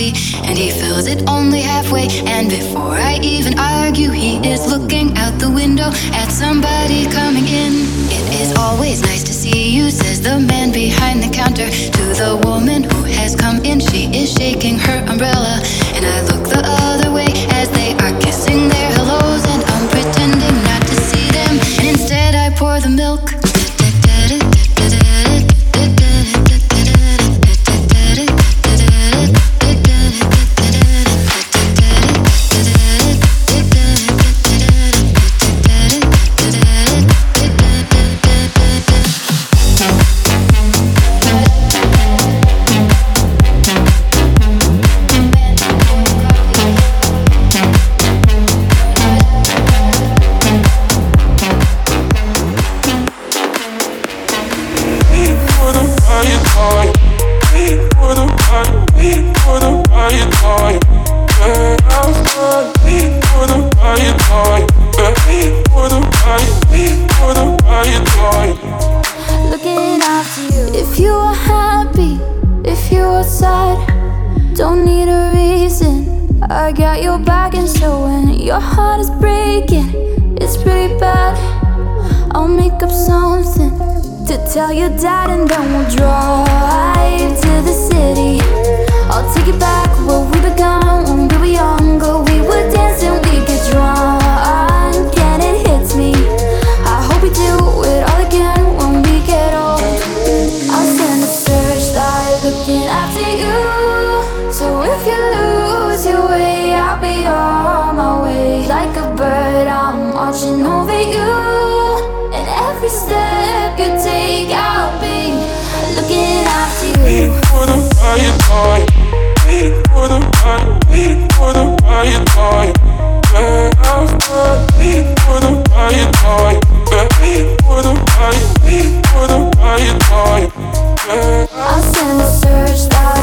coffee, and he fills it only halfway. And before I even argue, he is looking out the window at somebody coming in. It is always nice to see you, says the man behind the counter to the woman who has come in. She is shaking her umbrella, and I look the other way. Tell your dad and then we'll drive to the city. I'll take you back where we began when we were younger. The. I'll send a looking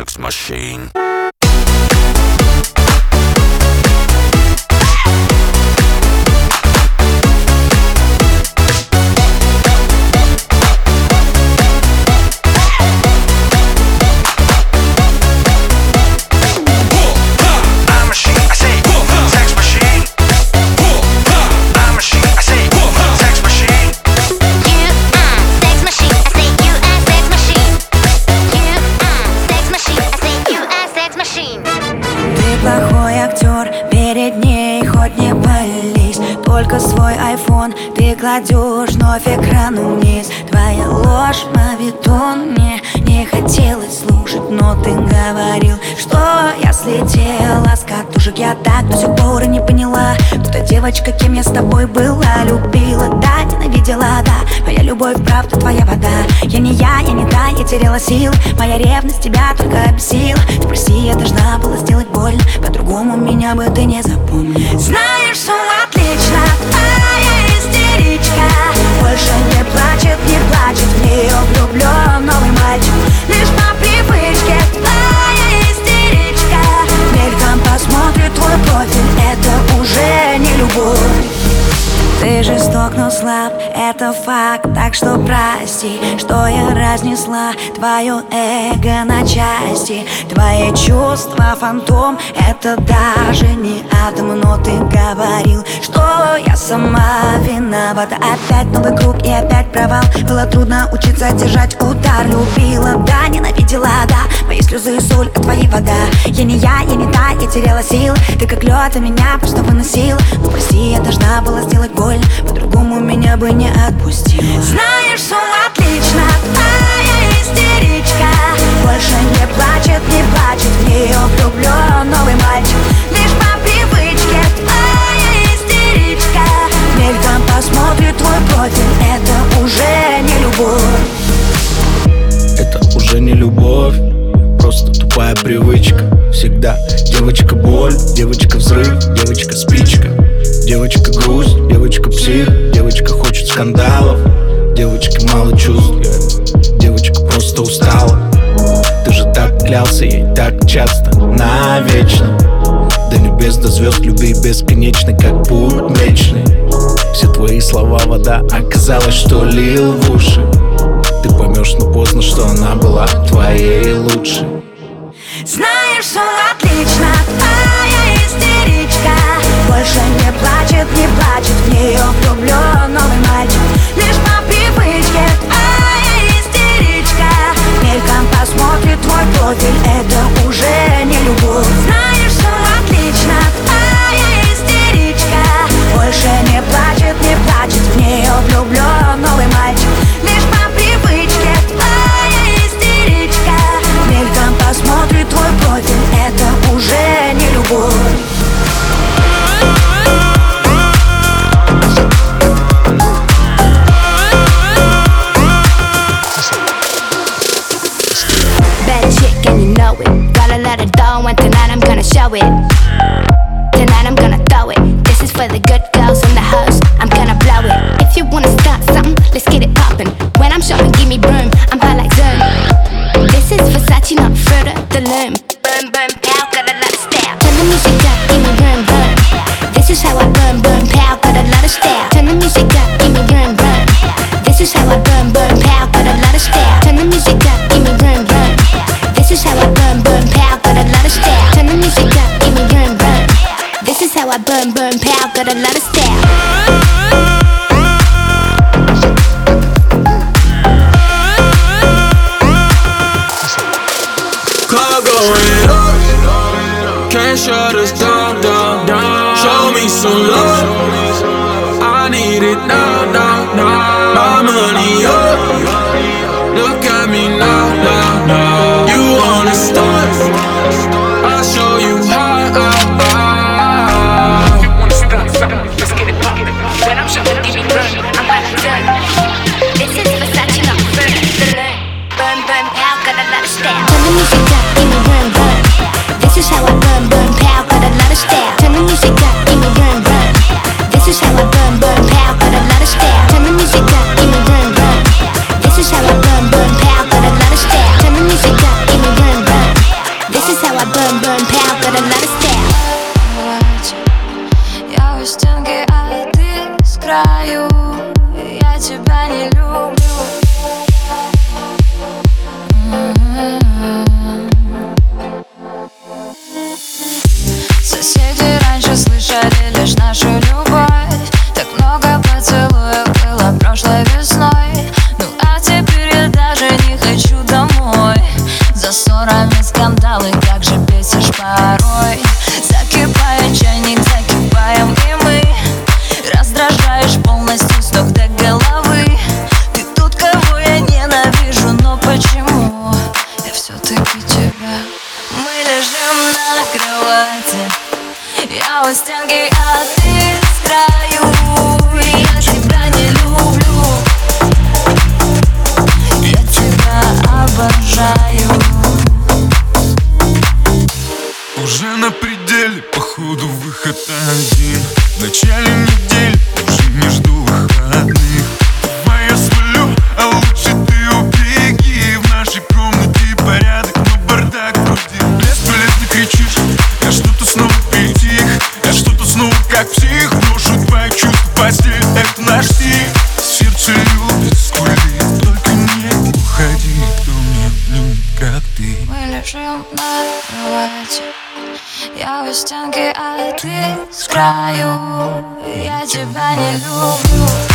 sex machine Ты говорил, что я слетела с катушек. Я так до сих пор и не поняла Кто та девочка, кем я с тобой была. Любила, да, ненавидела, да. Моя любовь, правда, твоя вода. Я не я, я не та, я теряла сил Моя ревность тебя только обесила Спроси, я должна была сделать больно. По-другому меня бы ты не запомнил Знаешь, все отлично, твоя истеричка Больше не плачет, не плачет. В нее влюблен новый мальчик. Лишь по уже не любовь ты жесток, но слаб, это факт. Так что прости, что я разнесла Твое эго на части. Твои чувства фантом Это даже не атом Но ты говорил, что я сама виновата Опять новый круг и опять провал. Было трудно учиться держать удар. Любила, да, ненавидела, да. Мои слезы и соль, а твои вода. Я не я, я не та, я теряла сил. Ты как лед, а меня просто выносил. Ну прости, я должна была сделать больно По-другому меня бы не отпустила. Знаешь, все отлично, твоя истеричка. Больше не плачет, не плачет В нее влюблен новый мальчик. Лишь по привычке твоя истеричка. Мельком посмотрит твой профиль Это уже не любовь. Это уже не любовь, просто тупая привычка. Всегда девочка боль, девочка взрыв, девочка спичка Девочка грусть, девочка псих, девочка хочет скандалов Девочке мало чувств, девочка просто устала. Ты же так клялся ей так часто, навечно. До небес, до звезд, любви бесконечной, как путь мечный Все твои слова вода, оказалось, что лил в уши. Ты поймешь, но поздно, что она была твоей лучшей. Знаешь, все отлично, не плачет, В нее влюблен новый мальчик. Лишь по привычке Gotta let it go, and tonight I'm gonna show it. Tonight I'm gonna throw it. This is for the good girls in the house. I'm gonna blow it. If you wanna start something, let's get it poppin'. When I'm shopping, give me broom. I'm high like Zoom. This is Versace, not of the Loom. Got a lot of ссорами, скандалы Как же бесишь пару. prowadzi Ja już ciągi, ale ty z kraju. Ja ciebie nie lubię.